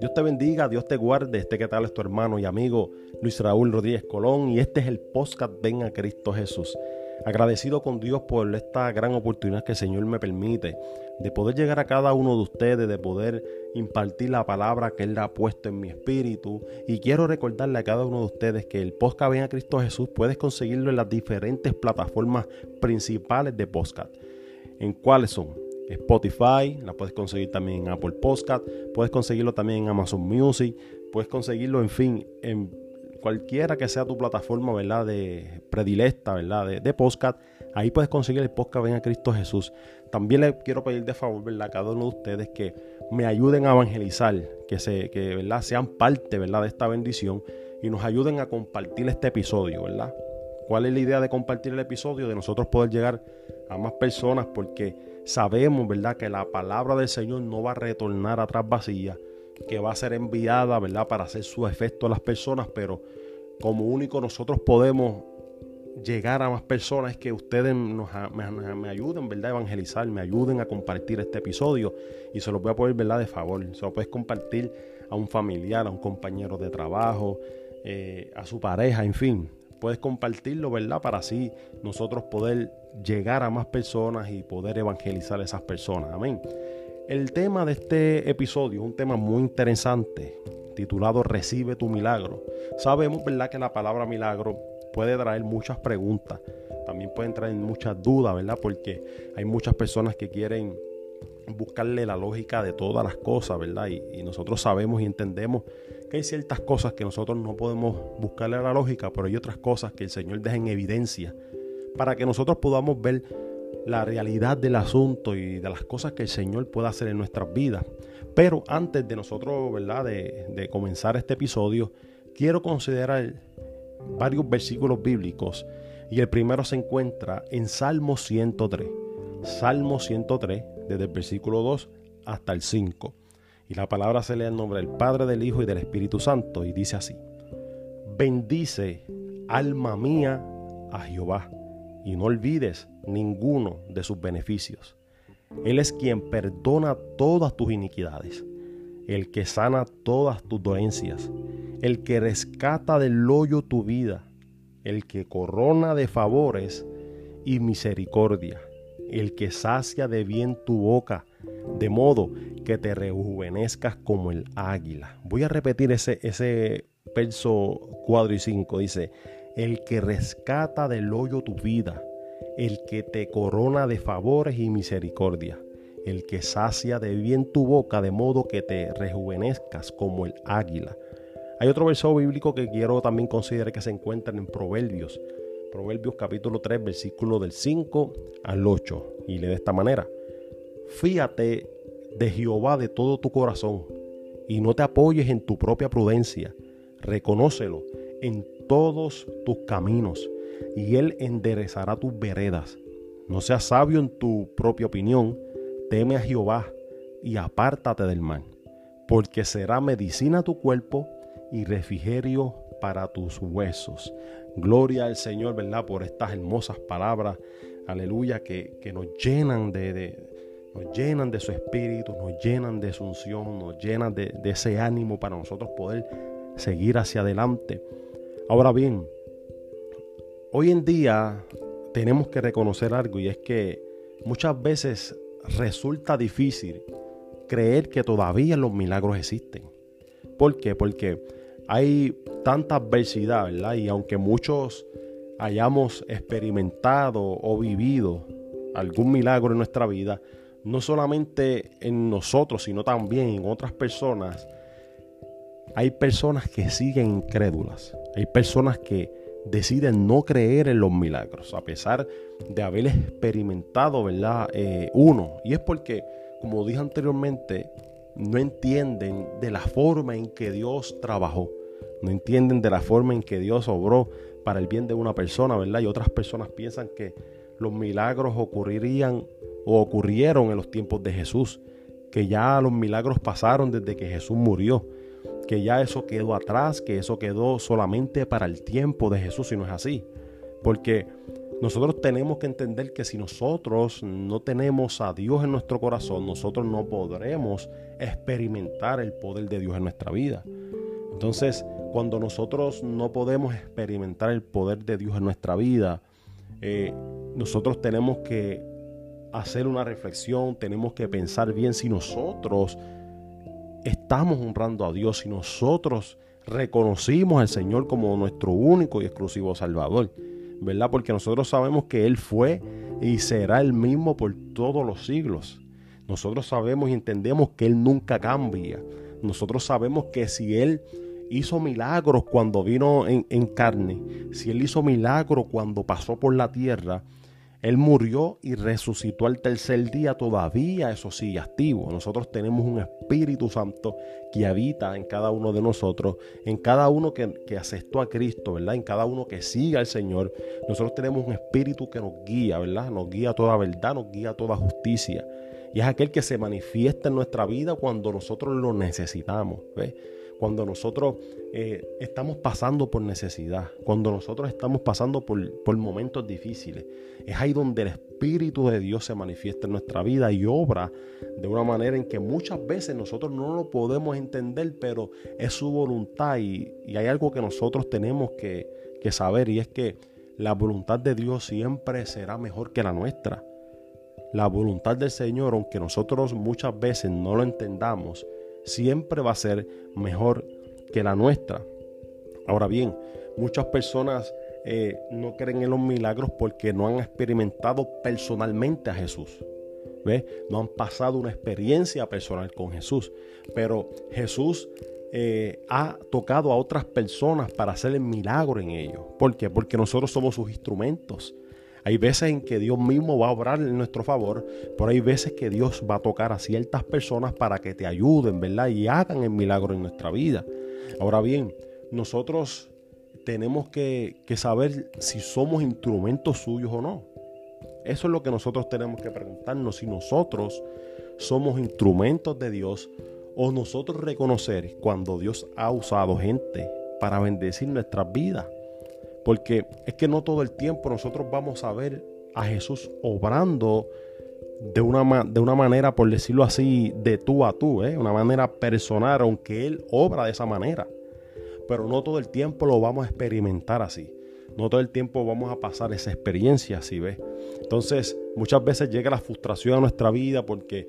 Dios te bendiga, Dios te guarde. Este que tal es tu hermano y amigo Luis Raúl Rodríguez Colón y este es el podcast Ven a Cristo Jesús. Agradecido con Dios por esta gran oportunidad que el Señor me permite de poder llegar a cada uno de ustedes, de poder impartir la palabra que Él ha puesto en mi espíritu. Y quiero recordarle a cada uno de ustedes que el podcast Ven a Cristo Jesús puedes conseguirlo en las diferentes plataformas principales de podcast. ¿En cuáles son? Spotify, la puedes conseguir también en Apple Podcast, puedes conseguirlo también en Amazon Music, puedes conseguirlo, en fin, en cualquiera que sea tu plataforma, ¿verdad? De predilecta, ¿verdad? De, podcast, ahí puedes conseguir el podcast Ven a Cristo Jesús. También le quiero pedir de favor, ¿verdad? A cada uno de ustedes que me ayuden a evangelizar, que, se, que ¿verdad? sean parte, ¿verdad? De esta bendición y nos ayuden a compartir este episodio, ¿verdad? ¿Cuál es la idea de compartir el episodio? De nosotros poder llegar a más personas porque sabemos, ¿verdad? Que la palabra del Señor no va a retornar atrás vacía, que va a ser enviada, ¿verdad? Para hacer su efecto a las personas, pero como único nosotros podemos llegar a más personas es que ustedes nos, me, ayuden, ¿verdad? A evangelizar, me ayuden a compartir este episodio y se lo voy a poner, ¿verdad? De favor. Se lo puedes compartir a un familiar, a un compañero de trabajo, eh, a su pareja, en fin puedes compartirlo, ¿verdad? Para así nosotros poder llegar a más personas y poder evangelizar a esas personas. Amén. El tema de este episodio es un tema muy interesante, titulado Recibe tu milagro. Sabemos, ¿verdad?, que la palabra milagro puede traer muchas preguntas, también pueden traer muchas dudas, ¿verdad? Porque hay muchas personas que quieren buscarle la lógica de todas las cosas, ¿verdad? Y, y nosotros sabemos y entendemos que hay ciertas cosas que nosotros no podemos buscarle a la lógica, pero hay otras cosas que el Señor deja en evidencia para que nosotros podamos ver la realidad del asunto y de las cosas que el Señor puede hacer en nuestras vidas. Pero antes de nosotros, ¿verdad?, de, de comenzar este episodio, quiero considerar varios versículos bíblicos y el primero se encuentra en Salmo 103. Salmo 103, desde el versículo 2 hasta el 5. Y la palabra se lee en nombre del Padre, del Hijo y del Espíritu Santo. Y dice así, bendice, alma mía, a Jehová, y no olvides ninguno de sus beneficios. Él es quien perdona todas tus iniquidades, el que sana todas tus dolencias, el que rescata del hoyo tu vida, el que corona de favores y misericordia, el que sacia de bien tu boca, de modo que te rejuvenezcas como el águila. Voy a repetir ese, ese verso 4 y 5. Dice, el que rescata del hoyo tu vida, el que te corona de favores y misericordia, el que sacia de bien tu boca, de modo que te rejuvenezcas como el águila. Hay otro verso bíblico que quiero también considerar que se encuentra en Proverbios. Proverbios capítulo 3, versículo del 5 al 8. Y lee de esta manera. Fíate de Jehová de todo tu corazón y no te apoyes en tu propia prudencia. Reconócelo en todos tus caminos y Él enderezará tus veredas. No seas sabio en tu propia opinión, teme a Jehová y apártate del mal, porque será medicina a tu cuerpo y refrigerio para tus huesos. Gloria al Señor, ¿verdad? Por estas hermosas palabras, aleluya, que, que nos llenan de, de nos llenan de su espíritu, nos llenan de su unción, nos llenan de, ese ánimo para nosotros poder seguir hacia adelante. Ahora bien, hoy en día tenemos que reconocer algo y es que muchas veces resulta difícil creer que todavía los milagros existen. ¿Por qué? Porque hay tanta adversidad, ¿verdad? Y aunque muchos hayamos experimentado o vivido algún milagro en nuestra vida, no solamente en nosotros, sino también en otras personas, hay personas que siguen incrédulas. Hay personas que deciden no creer en los milagros, a pesar de haber experimentado, ¿verdad? Eh, uno. Y es porque, como dije anteriormente, no entienden de la forma en que Dios trabajó. No entienden de la forma en que Dios obró para el bien de una persona, ¿verdad? Y otras personas piensan que los milagros ocurrirían o ocurrieron en los tiempos de Jesús, que ya los milagros pasaron desde que Jesús murió, que ya eso quedó atrás, que eso quedó solamente para el tiempo de Jesús y no es así. Porque nosotros tenemos que entender que si nosotros no tenemos a Dios en nuestro corazón, nosotros no podremos experimentar el poder de Dios en nuestra vida. Entonces, cuando nosotros no podemos experimentar el poder de Dios en nuestra vida, eh, nosotros tenemos que hacer una reflexión, tenemos que pensar bien si nosotros estamos honrando a Dios, si nosotros reconocimos al Señor como nuestro único y exclusivo Salvador, ¿verdad? Porque nosotros sabemos que Él fue y será el mismo por todos los siglos. Nosotros sabemos y entendemos que Él nunca cambia. Nosotros sabemos que si Él hizo milagros cuando vino en, en carne, si Él hizo milagros cuando pasó por la tierra, él murió y resucitó al tercer día, todavía eso sigue activo. Nosotros tenemos un Espíritu Santo que habita en cada uno de nosotros, en cada uno que, que aceptó a Cristo, ¿verdad? En cada uno que sigue al Señor. Nosotros tenemos un Espíritu que nos guía, ¿verdad? Nos guía a toda verdad, nos guía a toda justicia. Y es aquel que se manifiesta en nuestra vida cuando nosotros lo necesitamos, ¿ves? Cuando nosotros eh, estamos pasando por necesidad, cuando nosotros estamos pasando por, por momentos difíciles. Es ahí donde el Espíritu de Dios se manifiesta en nuestra vida y obra de una manera en que muchas veces nosotros no lo podemos entender, pero es su voluntad y, hay algo que nosotros tenemos que, que saber y es que la voluntad de Dios siempre será mejor que la nuestra. La voluntad del Señor, aunque nosotros muchas veces no lo entendamos, siempre va a ser mejor que la nuestra. Ahora bien, muchas personas eh, no creen en los milagros porque no han experimentado personalmente a Jesús. ¿Ve? No han pasado una experiencia personal con Jesús. Pero Jesús eh, ha tocado a otras personas para hacer el milagro en ellos. ¿Por qué? Porque nosotros somos sus instrumentos. Hay veces en que Dios mismo va a obrar en nuestro favor, pero hay veces que Dios va a tocar a ciertas personas para que te ayuden, ¿verdad? Y hagan el milagro en nuestra vida. Ahora bien, nosotros tenemos que, saber si somos instrumentos suyos o no. Eso es lo que nosotros tenemos que preguntarnos, si nosotros somos instrumentos de Dios o nosotros reconocer cuando Dios ha usado gente para bendecir nuestras vidas. Porque es que no todo el tiempo nosotros vamos a ver a Jesús obrando de una, de una manera, por decirlo así, de tú a tú, ¿eh? una manera personal, aunque Él obra de esa manera. Pero no todo el tiempo lo vamos a experimentar así. No todo el tiempo vamos a pasar esa experiencia así, ¿ves? Entonces, muchas veces llega la frustración a nuestra vida porque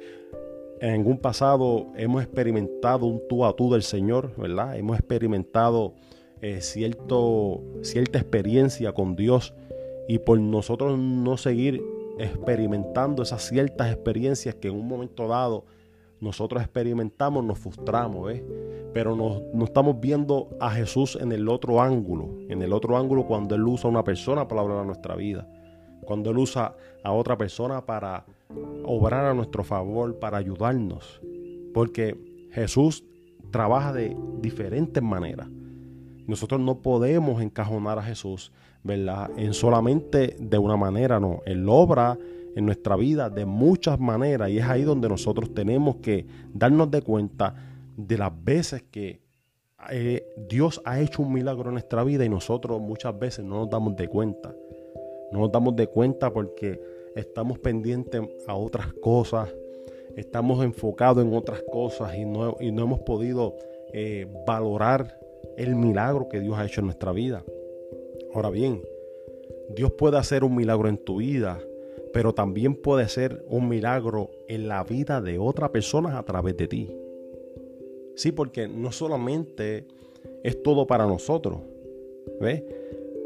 en un pasado hemos experimentado un tú a tú del Señor, ¿verdad? Hemos experimentado eh, cierto, cierta experiencia con Dios y por nosotros no seguir experimentando esas ciertas experiencias que en un momento dado nosotros experimentamos, nos frustramos, ¿ves? Pero no, estamos viendo a Jesús en el otro ángulo, en el otro ángulo cuando Él usa a una persona para hablar a nuestra vida, cuando Él usa a otra persona para obrar a nuestro favor, para ayudarnos, porque Jesús trabaja de diferentes maneras. Nosotros no podemos encajonar a Jesús, ¿verdad? En solamente de una manera, no. Él obra en nuestra vida de muchas maneras y es ahí donde nosotros tenemos que darnos de cuenta de las veces que eh, Dios ha hecho un milagro en nuestra vida y nosotros muchas veces no nos damos de cuenta. No nos damos de cuenta porque estamos pendientes a otras cosas, estamos enfocados en otras cosas y no, y no hemos podido eh, valorar el milagro que Dios ha hecho en nuestra vida. Ahora bien, Dios puede hacer un milagro en tu vida, pero también puede ser un milagro en la vida de otra persona a través de ti. Sí, porque no solamente es todo para nosotros. ¿Ves?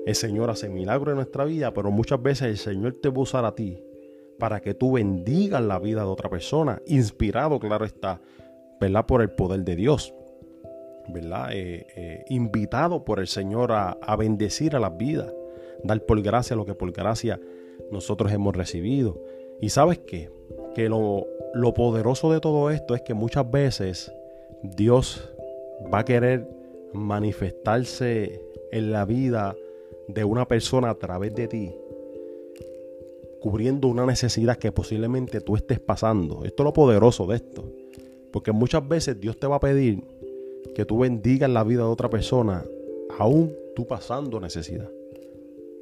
El Señor hace milagros en nuestra vida, pero muchas veces el Señor te va a usar a ti para que tú bendigas la vida de otra persona, inspirado, claro está, ¿verdad? Por el poder de Dios. ¿Verdad? Eh, eh, invitado por el Señor a, bendecir a las vidas, dar por gracia lo que por gracia nosotros hemos recibido. Y sabes qué? Que lo, lo poderoso de todo esto es que muchas veces Dios va a querer manifestarse en la vida de una persona a través de ti, cubriendo una necesidad que posiblemente tú estés pasando. Esto es lo poderoso de esto. Porque muchas veces Dios te va a pedir que tú bendigas la vida de otra persona, aún tú pasando necesidad.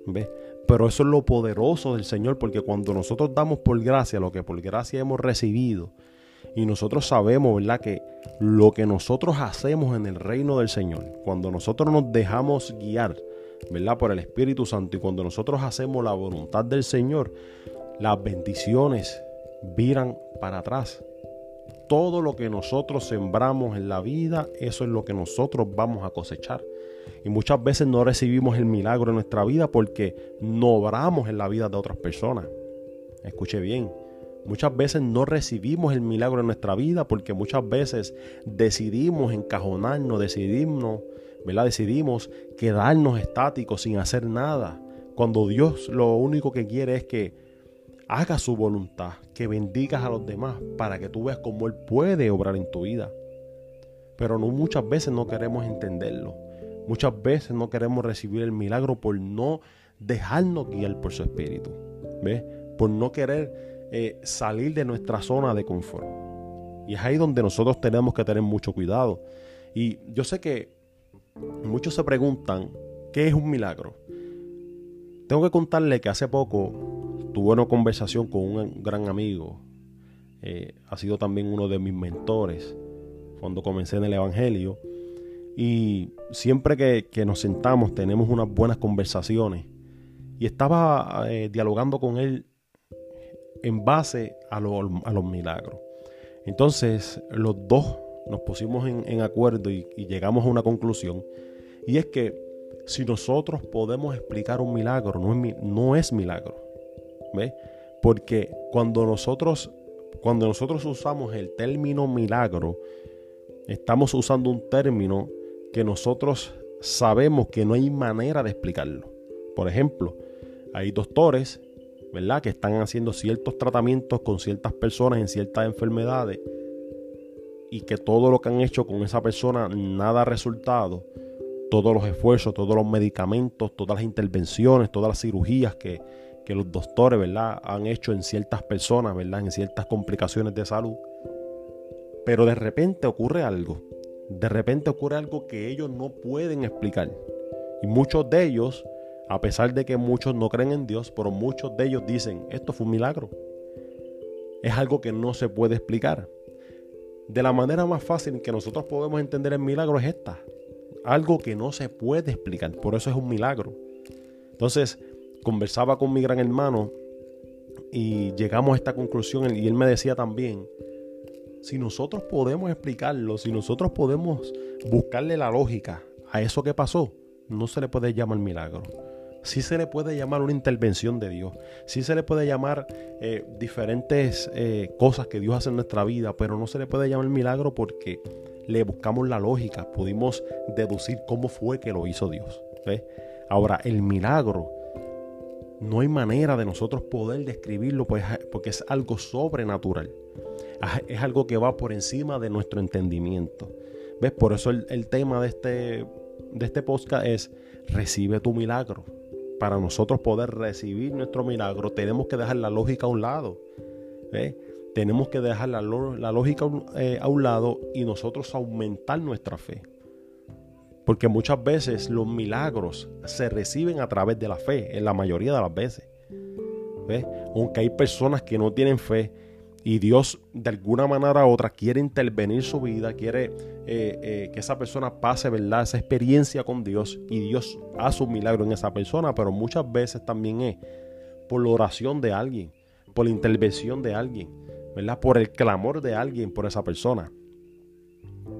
¿Ves? Pero eso es lo poderoso del Señor, porque cuando nosotros damos por gracia lo que por gracia hemos recibido, y nosotros sabemos, ¿verdad?, que lo que nosotros hacemos en el reino del Señor, cuando nosotros nos dejamos guiar, ¿verdad?, por el Espíritu Santo, y cuando nosotros hacemos la voluntad del Señor, las bendiciones viran para atrás. Todo lo que nosotros sembramos en la vida, eso es lo que nosotros vamos a cosechar. Y muchas veces no recibimos el milagro en nuestra vida porque no obramos en la vida de otras personas. Escuche bien, muchas veces no recibimos el milagro en nuestra vida porque muchas veces decidimos encajonarnos, decidimos, ¿verdad? Decidimos quedarnos estáticos sin hacer nada. Cuando Dios lo único que quiere es que haga su voluntad, que bendigas a los demás para que tú veas cómo Él puede obrar en tu vida. Pero no muchas veces no queremos entenderlo. Muchas veces no queremos recibir el milagro por no dejarnos guiar por su espíritu. ¿Ves? Por no querer eh, salir de nuestra zona de confort. Y es ahí donde nosotros tenemos que tener mucho cuidado. Y yo sé que muchos se preguntan, ¿qué es un milagro? Tengo que contarle que hace poco tuve una conversación con un gran amigo. Eh, ha sido también uno de mis mentores cuando comencé en el Evangelio. Y siempre que, nos sentamos tenemos unas buenas conversaciones. Y estaba eh, dialogando con él en base a, los milagros. Entonces los dos nos pusimos en, acuerdo y, llegamos a una conclusión. Y es que si nosotros podemos explicar un milagro, no es, no es milagro. Porque cuando nosotros, cuando nosotros usamos el término milagro, estamos usando un término que nosotros sabemos que no hay manera de explicarlo. Por ejemplo, hay doctores, ¿verdad?, que están haciendo ciertos tratamientos con ciertas personas en ciertas enfermedades y que todo lo que han hecho con esa persona nada ha resultado. Todos los esfuerzos, todos los medicamentos, todas las intervenciones, todas las cirugías que, que los doctores, ¿verdad?, han hecho en ciertas personas, ¿verdad?, en ciertas complicaciones de salud. Pero de repente ocurre algo de repente ocurre algo que ellos no pueden explicar. Y muchos de ellos, a pesar de que muchos no creen en Dios, pero muchos de ellos dicen, esto fue un milagro. Es algo que no se puede explicar. De la manera más fácil que nosotros podemos entender el milagro es esta. Algo que no se puede explicar. Por eso es un milagro. Entonces, conversaba con mi gran hermano y llegamos a esta conclusión y él me decía también si nosotros podemos explicarlo, si nosotros podemos buscarle la lógica a eso que pasó, no se le puede llamar milagro. Sí se le puede llamar una intervención de Dios. Sí se le puede llamar eh, diferentes eh, cosas que Dios hace en nuestra vida, pero no se le puede llamar milagro porque le buscamos la lógica. Pudimos deducir cómo fue que lo hizo Dios. Ahora, el milagro no hay manera de nosotros poder describirlo pues, porque es algo sobrenatural. Es algo que va por encima de nuestro entendimiento. ¿Ves? Por eso el, tema de este, de este podcast es recibe tu milagro. Para nosotros poder recibir nuestro milagro tenemos que dejar la lógica a un lado. Tenemos que dejar la, lógica eh, a un lado y nosotros aumentar nuestra fe. Porque muchas veces los milagros se reciben a través de la fe, en la mayoría de las veces. ¿Ves? Aunque hay personas que no tienen fe y Dios de alguna manera u otra quiere intervenir su vida, quiere eh, eh, que esa persona pase ¿verdad? esa experiencia con Dios y Dios hace un milagro en esa persona, pero muchas veces también es por la oración de alguien, por la intervención de alguien, ¿verdad? por el clamor de alguien por esa persona.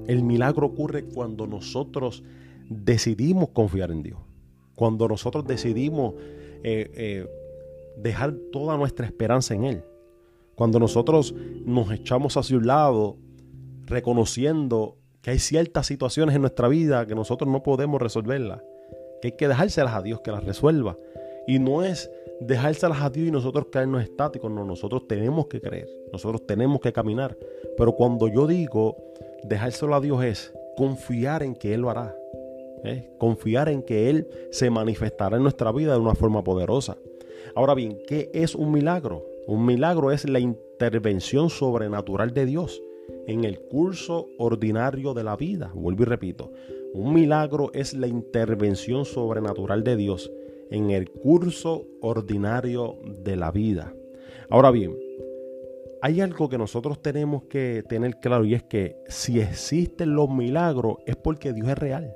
El milagro ocurre cuando nosotros decidimos confiar en Dios. Cuando nosotros decidimos eh, eh, dejar toda nuestra esperanza en Él. Cuando nosotros nos echamos hacia un lado reconociendo que hay ciertas situaciones en nuestra vida que nosotros no podemos resolverlas. Que hay que dejárselas a Dios que las resuelva. Y no es dejárselas a Dios y nosotros caernos estáticos. No, nosotros tenemos que creer. Nosotros tenemos que caminar. Pero cuando yo digo dejárselo a Dios es confiar en que Él lo hará. ¿eh? Confiar en que Él se manifestará en nuestra vida de una forma poderosa. Ahora bien, ¿qué es un milagro? Un milagro es la intervención sobrenatural de Dios en el curso ordinario de la vida. Vuelvo y repito, un milagro es la intervención sobrenatural de Dios en el curso ordinario de la vida. Ahora bien, hay algo que nosotros tenemos que tener claro y es que si existen los milagros es porque Dios es real.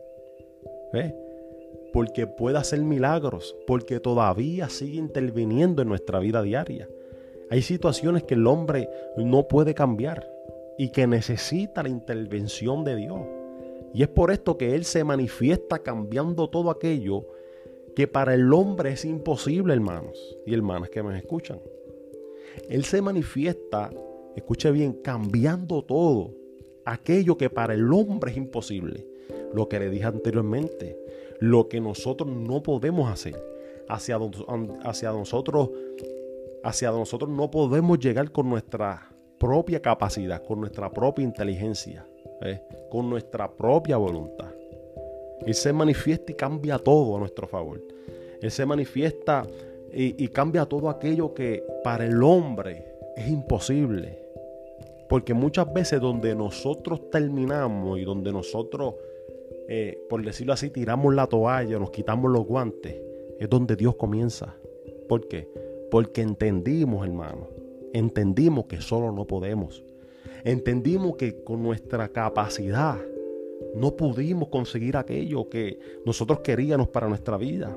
¿Ves? Porque puede hacer milagros, porque todavía sigue interviniendo en nuestra vida diaria. Hay situaciones que el hombre no puede cambiar y que necesita la intervención de Dios. Y es por esto que Él se manifiesta cambiando todo aquello que para el hombre es imposible, hermanos y hermanas que me escuchan. Él se manifiesta, escuche bien, cambiando todo aquello que para el hombre es imposible. Lo que le dije anteriormente, lo que nosotros no podemos hacer, hacia, hacia nosotros, hacia nosotros no podemos llegar con nuestra propia capacidad, con nuestra propia inteligencia, con nuestra propia voluntad. Él se manifiesta y cambia todo a nuestro favor. Él se manifiesta y, cambia todo aquello que para el hombre es imposible. Porque muchas veces donde nosotros terminamos y donde nosotros, eh, por decirlo así, tiramos la toalla, nos quitamos los guantes, es donde Dios comienza. ¿Por qué? Porque entendimos, hermano, entendimos que solo no podemos. Entendimos que con nuestra capacidad no pudimos conseguir aquello que nosotros queríamos para nuestra vida.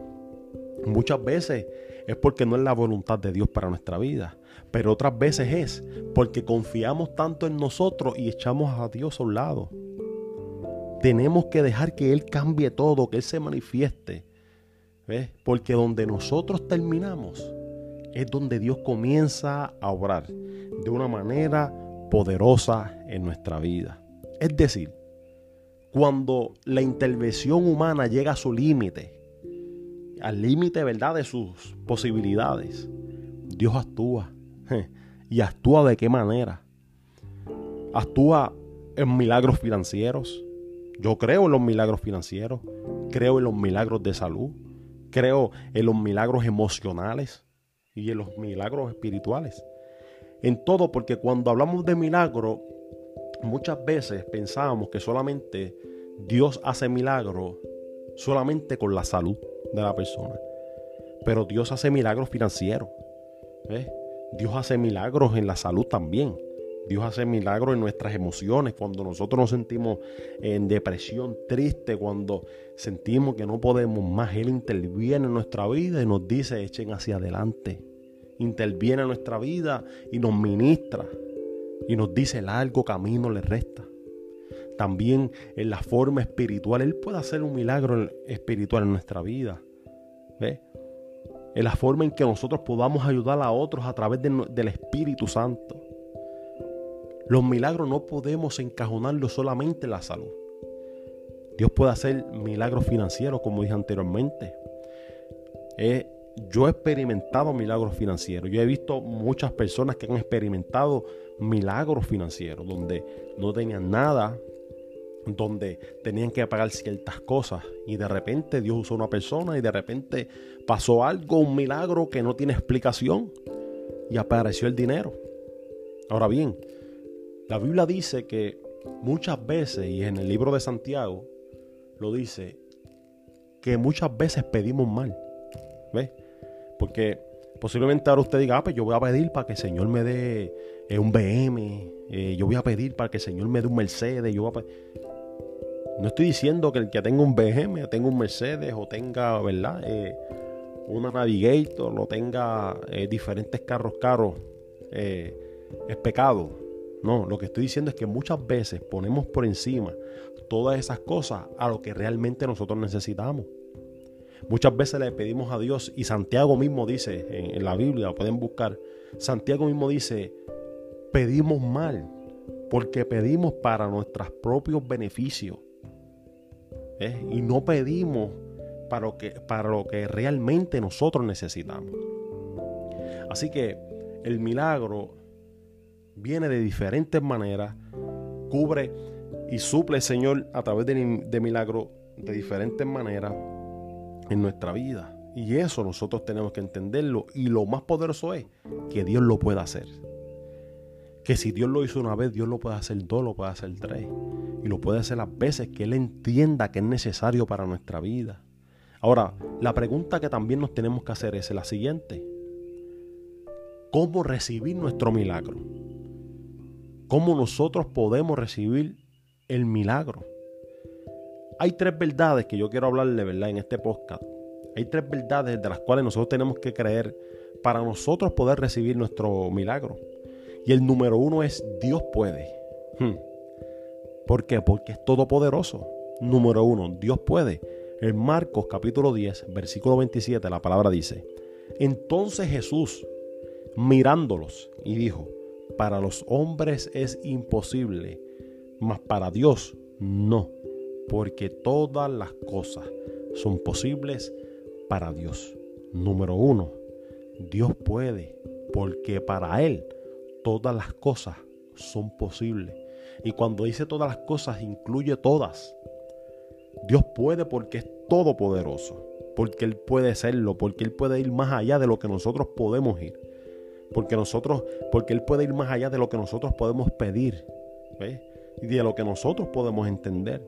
Muchas veces es porque no es la voluntad de Dios para nuestra vida, pero otras veces es porque confiamos tanto en nosotros y echamos a Dios a un lado. Tenemos que dejar que Él cambie todo, que Él se manifieste. ¿Ves? Porque donde nosotros terminamos es donde Dios comienza a obrar de una manera poderosa en nuestra vida. Es decir, cuando la intervención humana llega a su límite, al límite, ¿verdad?, de sus posibilidades, Dios actúa. ¿Y actúa de qué manera? Actúa en milagros financieros. Yo creo en los milagros financieros. Creo en los milagros de salud. Creo en los milagros emocionales y en los milagros espirituales. En todo, porque cuando hablamos de milagro, muchas veces pensamos que solamente Dios hace milagros solamente con la salud de la persona. Pero Dios hace milagros financieros. Dios hace milagros en la salud también. Dios hace milagros en nuestras emociones, cuando nosotros nos sentimos en depresión, triste, cuando sentimos que no podemos más, Él interviene en nuestra vida y nos dice, echen hacia adelante. Interviene en nuestra vida y nos ministra y nos dice, largo camino le resta. También en la forma espiritual, Él puede hacer un milagro espiritual en nuestra vida. ¿Ve? En la forma en que nosotros podamos ayudar a otros a través del Espíritu Santo. Los milagros no podemos encajonarlos solamente en la salud. Dios puede hacer milagros financieros, como dije anteriormente. yo he experimentado milagros financieros. Yo he visto muchas personas que han experimentado milagros financieros, donde no tenían nada, donde tenían que pagar ciertas cosas y de repente Dios usó una persona y de repente pasó algo, un milagro que no tiene explicación y apareció el dinero. Ahora bien, la Biblia dice que muchas veces, y en el libro de Santiago lo dice, que muchas veces pedimos mal. ¿Ves? Porque posiblemente ahora usted diga, ah, pues yo voy a pedir para que el Señor me dé eh, un BM, eh, yo voy a pedir para que el Señor me dé un Mercedes, yo voy a no estoy diciendo que el que tenga un BM, tenga un Mercedes o tenga, ¿verdad? Eh, una Navigator o tenga eh, diferentes carros caros eh, es pecado. No, lo que estoy diciendo es que muchas veces ponemos por encima todas esas cosas a lo que realmente nosotros necesitamos. Muchas veces le pedimos a Dios y Santiago mismo dice en, en la Biblia, lo pueden buscar, Santiago mismo dice, pedimos mal porque pedimos para nuestros propios beneficios ¿eh? y no pedimos para lo, que, para lo que realmente nosotros necesitamos. Así que el milagro viene de diferentes maneras, cubre y suple el Señor a través de, de milagro de diferentes maneras en nuestra vida. Y eso nosotros tenemos que entenderlo. Y lo más poderoso es que Dios lo pueda hacer. Que si Dios lo hizo una vez, Dios lo puede hacer dos, lo puede hacer tres y lo puede hacer las veces que Él entienda que es necesario para nuestra vida. Ahora, la pregunta que también nos tenemos que hacer es la siguiente. ¿Cómo recibir nuestro milagro? ¿Cómo nosotros podemos recibir el milagro? Hay tres verdades que yo quiero hablarle, ¿verdad? En este podcast. Hay tres verdades de las cuales nosotros tenemos que creer para nosotros poder recibir nuestro milagro. Y el número uno es Dios puede. Hmm. ¿Por qué? Porque es todopoderoso. Número uno, Dios puede. En Marcos capítulo 10, versículo 27, la palabra dice, entonces Jesús, mirándolos, y dijo, para los hombres es imposible, mas para Dios no, porque todas las cosas son posibles para Dios. Número uno, Dios puede, porque para Él todas las cosas son posibles. Y cuando dice todas las cosas, incluye todas. Dios puede porque es todopoderoso, porque Él puede serlo, porque Él puede ir más allá de lo que nosotros podemos ir. Porque nosotros, porque Él puede ir más allá de lo que nosotros podemos pedir. Y de lo que nosotros podemos entender.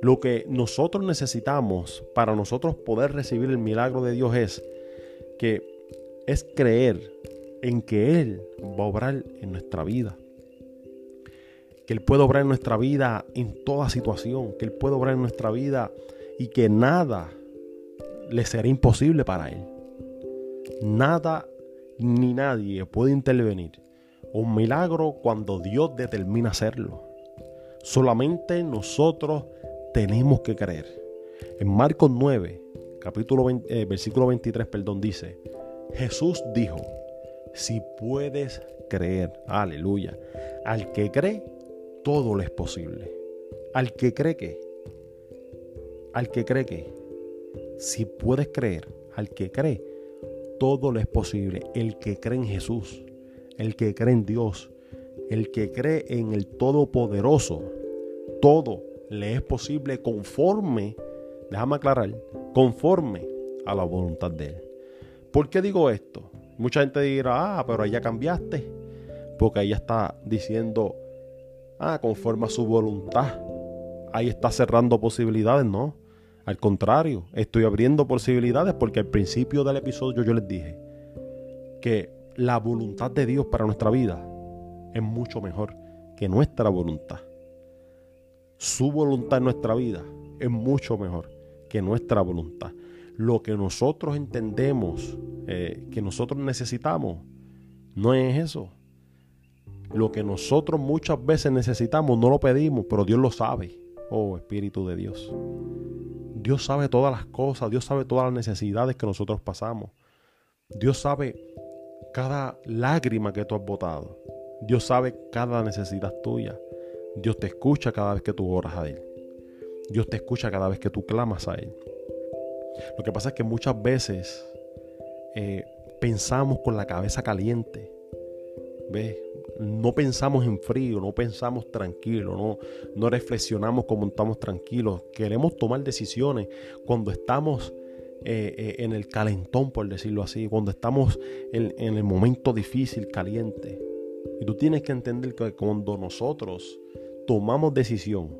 Lo que nosotros necesitamos para nosotros poder recibir el milagro de Dios es que es creer en que Él va a obrar en nuestra vida. Que Él puede obrar en nuestra vida en toda situación. Que Él puede obrar en nuestra vida y que nada le será imposible para Él. Nada ni nadie puede intervenir. Un milagro cuando Dios determina hacerlo. Solamente nosotros tenemos que creer. En Marcos 9, capítulo eh, versículo 23, perdón, dice, Jesús dijo, si puedes creer, aleluya, al que cree, todo le es posible. Al que cree que, al que cree que, si puedes creer, al que cree, todo le es posible. El que cree en Jesús, el que cree en Dios, el que cree en el Todopoderoso, todo le es posible conforme, déjame aclarar, conforme a la voluntad de Él. ¿Por qué digo esto? Mucha gente dirá, ah, pero ahí ya cambiaste. Porque ella está diciendo, ah, conforme a su voluntad. Ahí está cerrando posibilidades, no. Al contrario, estoy abriendo posibilidades porque al principio del episodio yo les dije que la voluntad de Dios para nuestra vida es mucho mejor que nuestra voluntad. Su voluntad en nuestra vida es mucho mejor que nuestra voluntad. Lo que nosotros entendemos eh, que nosotros necesitamos no es eso. Lo que nosotros muchas veces necesitamos no lo pedimos, pero Dios lo sabe. Oh Espíritu de Dios. Dios sabe todas las cosas, Dios sabe todas las necesidades que nosotros pasamos. Dios sabe cada lágrima que tú has botado. Dios sabe cada necesidad tuya. Dios te escucha cada vez que tú oras a Él. Dios te escucha cada vez que tú clamas a Él. Lo que pasa es que muchas veces eh, pensamos con la cabeza caliente. ¿Ves? No pensamos en frío, no pensamos tranquilo, no, no reflexionamos como estamos tranquilos. Queremos tomar decisiones cuando estamos eh, eh, en el calentón, por decirlo así, cuando estamos en, en el momento difícil, caliente. Y tú tienes que entender que cuando nosotros tomamos decisión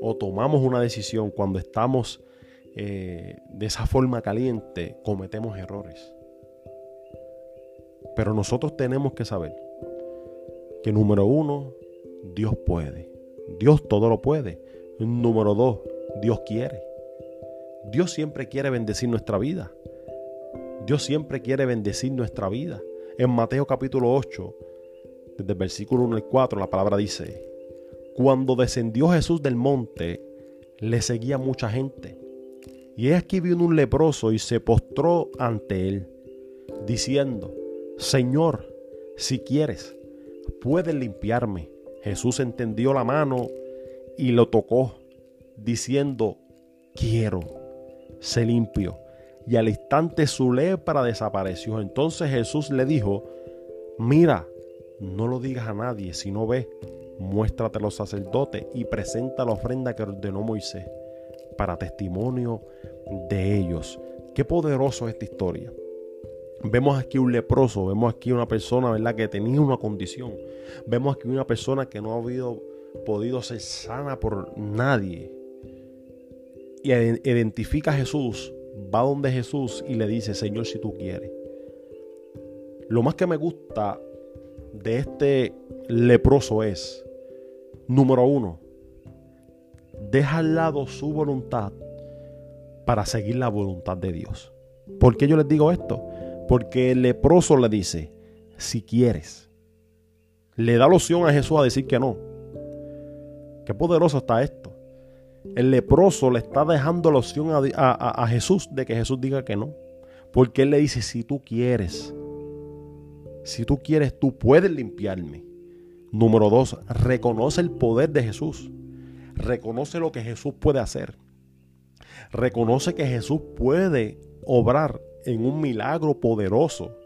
o tomamos una decisión cuando estamos eh, de esa forma caliente, cometemos errores. Pero nosotros tenemos que saber que número uno, Dios puede. Dios todo lo puede. Número dos, Dios quiere. Dios siempre quiere bendecir nuestra vida. Dios siempre quiere bendecir nuestra vida. En Mateo capítulo 8, desde el versículo 1 al 4, la palabra dice, cuando descendió Jesús del monte, le seguía mucha gente. Y aquí vino un leproso y se postró ante él, diciendo, Señor, si quieres, puedes limpiarme. Jesús entendió la mano y lo tocó, diciendo, quiero, se limpio. Y al instante su lepra desapareció. Entonces Jesús le dijo, mira, no lo digas a nadie, sino ve muéstrate a los sacerdotes y presenta la ofrenda que ordenó Moisés para testimonio de ellos. Qué poderoso es esta historia. Vemos aquí un leproso, vemos aquí una persona, ¿verdad?, que tenía una condición. Vemos aquí una persona que no ha habido, podido ser sana por nadie. identifica a Jesús, va donde Jesús y le dice, Señor, si tú quieres. Lo más que me gusta de este leproso es, número uno, deja al lado su voluntad para seguir la voluntad de Dios. ¿Por qué yo les digo esto? Porque el leproso le dice, si quieres, le da la opción a Jesús a decir que no. Qué poderoso está esto. El leproso le está dejando la opción a, Jesús de que Jesús diga que no. Porque Él le dice, si tú quieres, si tú quieres, tú puedes limpiarme. Número dos, reconoce el poder de Jesús. Reconoce lo que Jesús puede hacer. Reconoce que Jesús puede obrar en un milagro poderoso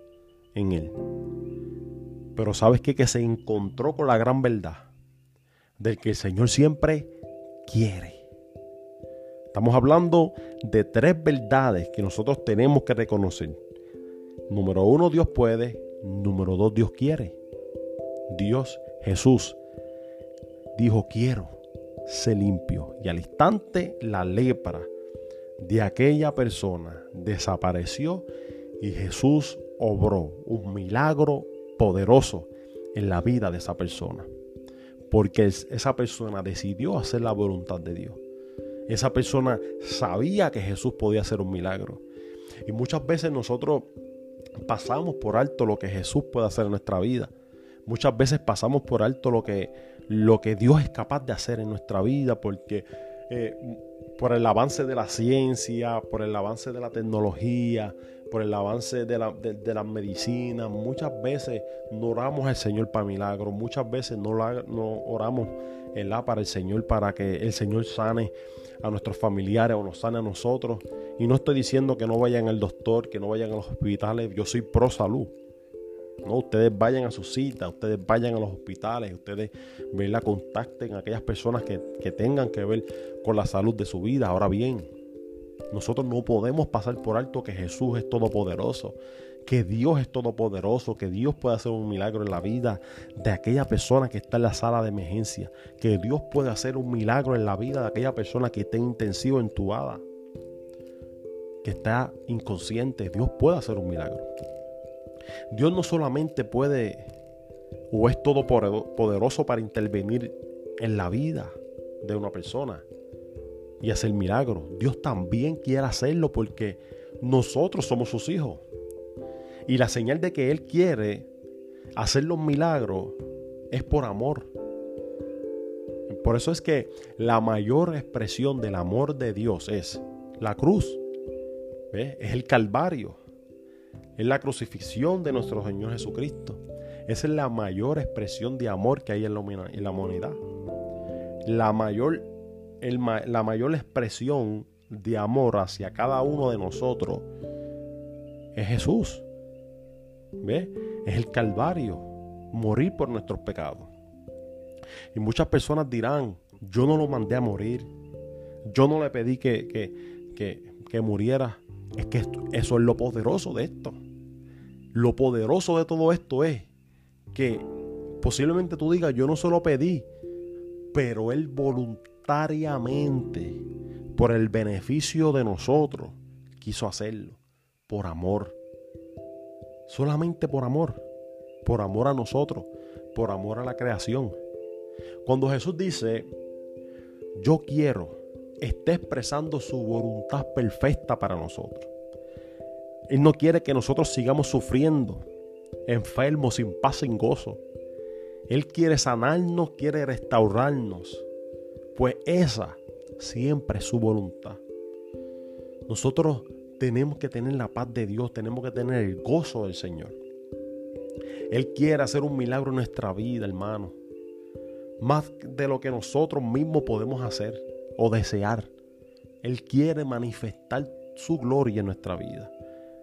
en él. Pero sabes qué? que se encontró con la gran verdad del que el Señor siempre quiere. Estamos hablando de tres verdades que nosotros tenemos que reconocer. Número uno, Dios puede. Número dos, Dios quiere. Dios, Jesús, dijo quiero, se limpió. Y al instante la lepra de aquella persona desapareció y Jesús obró un milagro poderoso en la vida de esa persona. Porque esa persona decidió hacer la voluntad de Dios. Esa persona sabía que Jesús podía hacer un milagro. Y muchas veces nosotros pasamos por alto lo que Jesús puede hacer en nuestra vida. Muchas veces pasamos por alto lo que, lo que Dios es capaz de hacer en nuestra vida porque eh, por el avance de la ciencia, por el avance de la tecnología, por el avance de la, de, medicina. Muchas veces no oramos al Señor para milagros, muchas veces no, no oramos para el Señor para que el Señor sane a nuestros familiares o nos sane a nosotros. Y no estoy diciendo que no vayan al doctor, que no vayan a los hospitales, yo soy pro salud. No, ustedes vayan a su cita, ustedes vayan a los hospitales, ustedes la contacten a aquellas personas que, que tengan que ver con la salud de su vida. Ahora bien, nosotros no podemos pasar por alto que Jesús es todopoderoso, que Dios es todopoderoso, que Dios puede hacer un milagro en la vida de aquella persona que está en la sala de emergencia, que Dios puede hacer un milagro en la vida de aquella persona que está intensivo entubada, que está inconsciente. Dios puede hacer un milagro. Dios no solamente puede o es todopoderoso para intervenir en la vida de una persona, y hacer milagros. Dios también quiere hacerlo porque nosotros somos sus hijos. Y la señal de que Él quiere hacer los milagros es por amor. Por eso es que la mayor expresión del amor de Dios es la cruz. Es el Calvario. Es la crucifixión de nuestro Señor Jesucristo. Esa es la mayor expresión de amor que hay en la humanidad. La mayor la mayor expresión de amor hacia cada uno de nosotros es Jesús. ¿Ve? Es el Calvario, morir por nuestros pecados. Y muchas personas dirán, yo no lo mandé a morir, yo no le pedí que, que, que muriera. Es que eso es lo poderoso de esto. Lo poderoso de todo esto es que posiblemente tú digas, yo no se lo pedí, pero Él voluntariamente por el beneficio de nosotros, quiso hacerlo, por amor. Solamente por amor, por amor a nosotros, por amor a la creación. Cuando Jesús dice, yo quiero, está expresando su voluntad perfecta para nosotros. Él no quiere que nosotros sigamos sufriendo, enfermos, sin paz, sin gozo. Él quiere sanarnos, quiere restaurarnos pues esa siempre es su voluntad. Nosotros tenemos que tener la paz de Dios, tenemos que tener el gozo del Señor. Él quiere hacer un milagro en nuestra vida, hermano. Más de lo que nosotros mismos podemos hacer o desear. Él quiere manifestar su gloria en nuestra vida.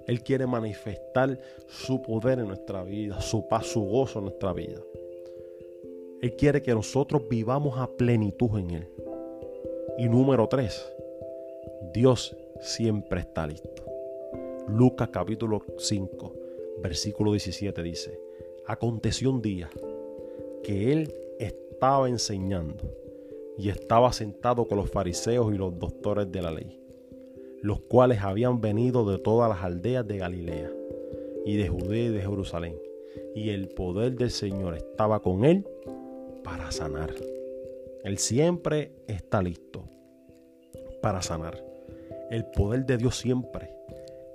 Él quiere manifestar su poder en nuestra vida, su paz, su gozo en nuestra vida. Él quiere que nosotros vivamos a plenitud en Él. Y número tres, Dios siempre está listo. Lucas capítulo 5, versículo 17 dice, aconteció un día que Él estaba enseñando y estaba sentado con los fariseos y los doctores de la ley, los cuales habían venido de todas las aldeas de Galilea y de Judea y de Jerusalén, y el poder del Señor estaba con él para sanar. Él siempre está listo para sanar. El poder de Dios siempre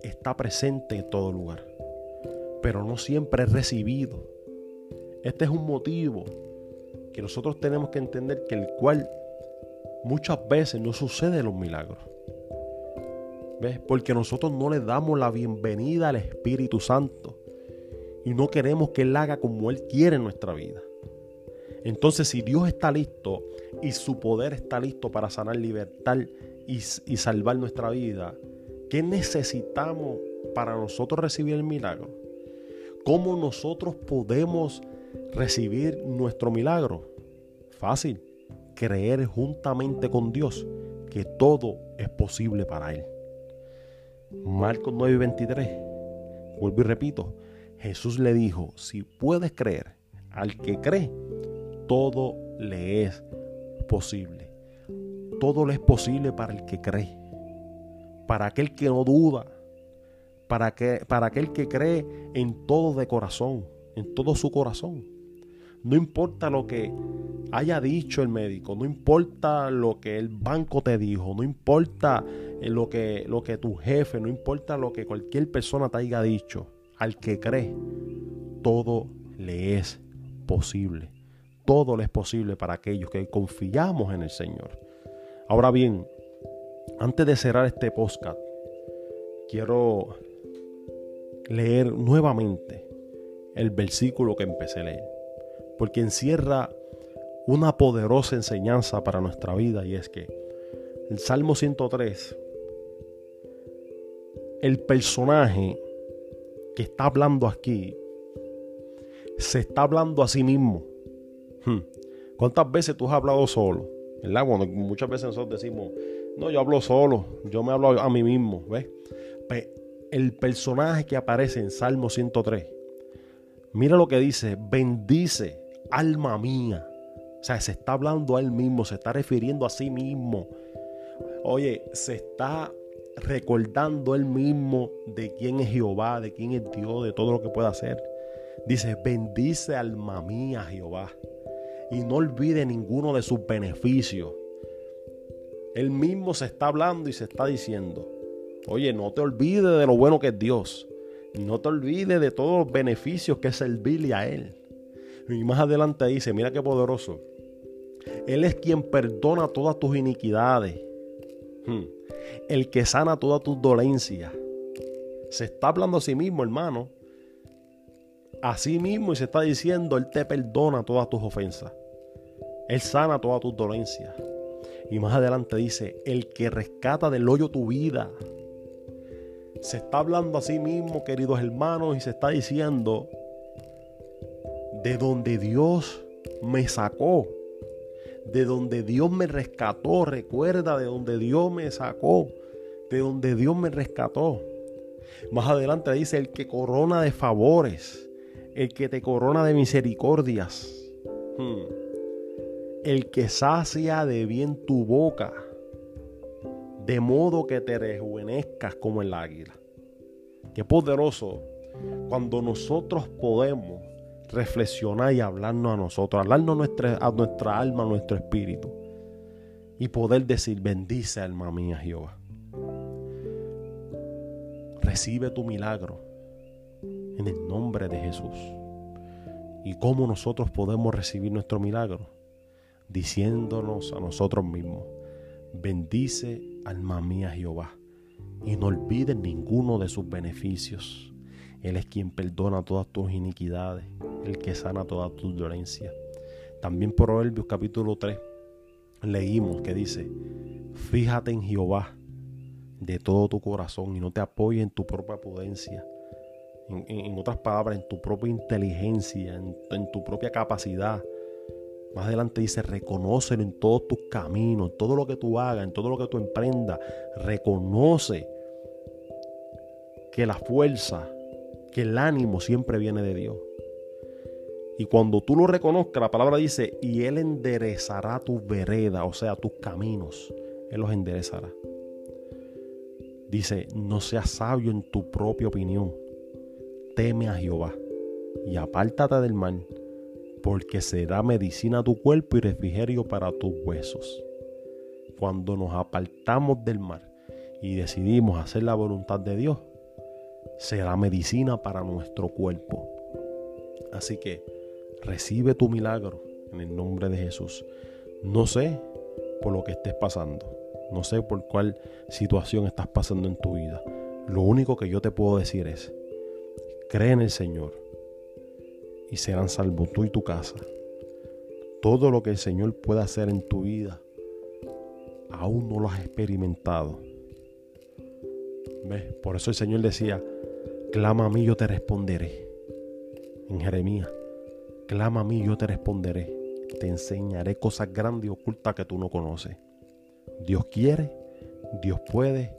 está presente en todo lugar, pero no siempre es recibido. Este es un motivo nosotros tenemos que entender que el cual muchas veces no sucede los milagros. ¿Ves? Porque nosotros no le damos la bienvenida al Espíritu Santo y no queremos que Él haga como Él quiere en nuestra vida. Entonces, si Dios está listo y su poder está listo para sanar, libertad y, y salvar nuestra vida, ¿qué necesitamos para nosotros recibir el milagro? ¿Cómo nosotros podemos recibir nuestro milagro? Fácil, creer juntamente con Dios que todo es posible para Él. Marcos 9:23, vuelvo y repito, Jesús le dijo, si puedes creer, al que cree, todo le es posible. Todo le es posible para el que cree, para aquel que no duda, para, que, para aquel que cree en todo de corazón, en todo su corazón. No importa lo que haya dicho el médico, no importa lo que el banco te dijo, no importa eh, lo que, lo que tu jefe, no importa lo que cualquier persona te haya dicho, al que cree, todo le es posible. Todo le es posible para aquellos que confiamos en el Señor. Ahora bien, antes de cerrar este podcast, quiero leer nuevamente el versículo que empecé a leer porque encierra una poderosa enseñanza para nuestra vida y es que el Salmo 103, el personaje que está hablando aquí, se está hablando a sí mismo. Hmm. ¿Cuántas veces tú has hablado solo? ¿Verdad? Bueno, muchas veces nosotros decimos, no, yo hablo solo, yo me hablo a mí mismo, ¿ves? el personaje que aparece en Salmo 103, mira lo que dice, bendice alma mía. O sea, se está hablando a él mismo, se está refiriendo a sí mismo. Oye, se está recordando él mismo de quién es Jehová, de quién es Dios, de todo lo que puede hacer. Dice, bendice alma mía Jehová. Y no olvide ninguno de sus beneficios. Él mismo se está hablando y se está diciendo, oye, no te olvides de lo bueno que es Dios. No te olvides de todos los beneficios que es servirle a Él. Y más adelante dice, mira qué poderoso. Él es quien perdona todas tus iniquidades. Hmm. El que sana todas tus dolencias. Se está hablando a sí mismo, hermano. A sí mismo y se está diciendo, Él te perdona todas tus ofensas. Él sana todas tus dolencias. Y más adelante dice, el que rescata del hoyo tu vida. Se está hablando a sí mismo, queridos hermanos, y se está diciendo, de donde Dios me sacó, de donde Dios me rescató. Recuerda de donde Dios me sacó, de donde Dios me rescató. Más adelante dice, el que corona de favores, el que te corona de misericordias, hmm. el que sacia de bien tu boca, de modo que te rejuvenezcas como el águila. Qué poderoso cuando nosotros podemos reflexionar y hablarnos a nosotros, hablarnos a nuestra, alma, a nuestro espíritu. Y poder decir, bendice alma mía Jehová. Recibe tu milagro en el nombre de Jesús. ¿Y cómo nosotros podemos recibir nuestro milagro? Diciéndonos a nosotros mismos, bendice alma mía Jehová y no olvides ninguno de sus beneficios. Él es quien perdona todas tus iniquidades el que sana toda tu dolencia. También Proverbios capítulo 3 leímos que dice, fíjate en Jehová de todo tu corazón y no te apoyes en tu propia prudencia. En, otras palabras, en tu propia inteligencia, en, en tu propia capacidad. Más adelante dice, reconócelo en todos tus caminos, en todo lo que tú hagas, en todo lo que tú emprendas. Reconoce que la fuerza, que el ánimo siempre viene de Dios. Y cuando tú lo reconozcas, la palabra dice, y Él enderezará tu vereda, o sea, tus caminos. Él los enderezará. Dice, no seas sabio en tu propia opinión. Teme a Jehová y apártate del mal, porque será medicina a tu cuerpo y refrigerio para tus huesos. Cuando nos apartamos del mal y decidimos hacer la voluntad de Dios, será medicina para nuestro cuerpo. Así que recibe tu milagro en el nombre de Jesús. No sé por lo que estés pasando, no sé por cuál situación estás pasando en tu vida. Lo único que yo te puedo decir es, cree en el Señor y serán salvos tú y tu casa. Todo lo que el Señor pueda hacer en tu vida, aún no lo has experimentado. ¿Ves? Por eso el Señor decía, clama a mí, yo te responderé. En Jeremías, clama a mí, yo te responderé. Te enseñaré cosas grandes y ocultas que tú no conoces. Dios quiere, Dios puede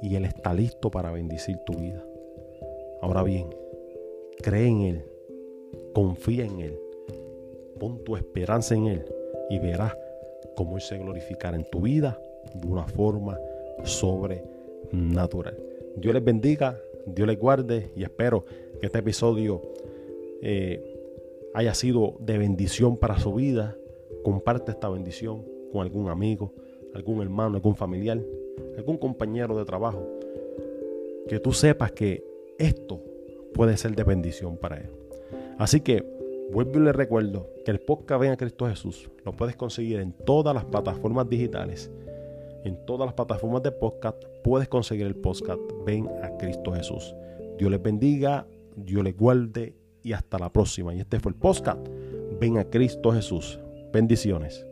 y Él está listo para bendecir tu vida. Ahora bien, cree en Él Confía en Él. Pon tu esperanza en Él y verás cómo Él se glorificará en tu vida de una forma sobrenatural. Dios les bendiga, Dios les guarde y espero que este episodio eh, haya sido de bendición para su vida. Comparte esta bendición con algún amigo, algún hermano, algún familiar, algún compañero de trabajo. Que tú sepas que esto puede ser de bendición para él. Así que vuelvo y le recuerdo que el podcast Ven a Cristo Jesús lo puedes conseguir en todas las plataformas digitales. En todas las plataformas de podcast puedes conseguir el podcast Ven a Cristo Jesús. Dios les bendiga, Dios les guarde y hasta la próxima. Y este fue el podcast Ven a Cristo Jesús. Bendiciones.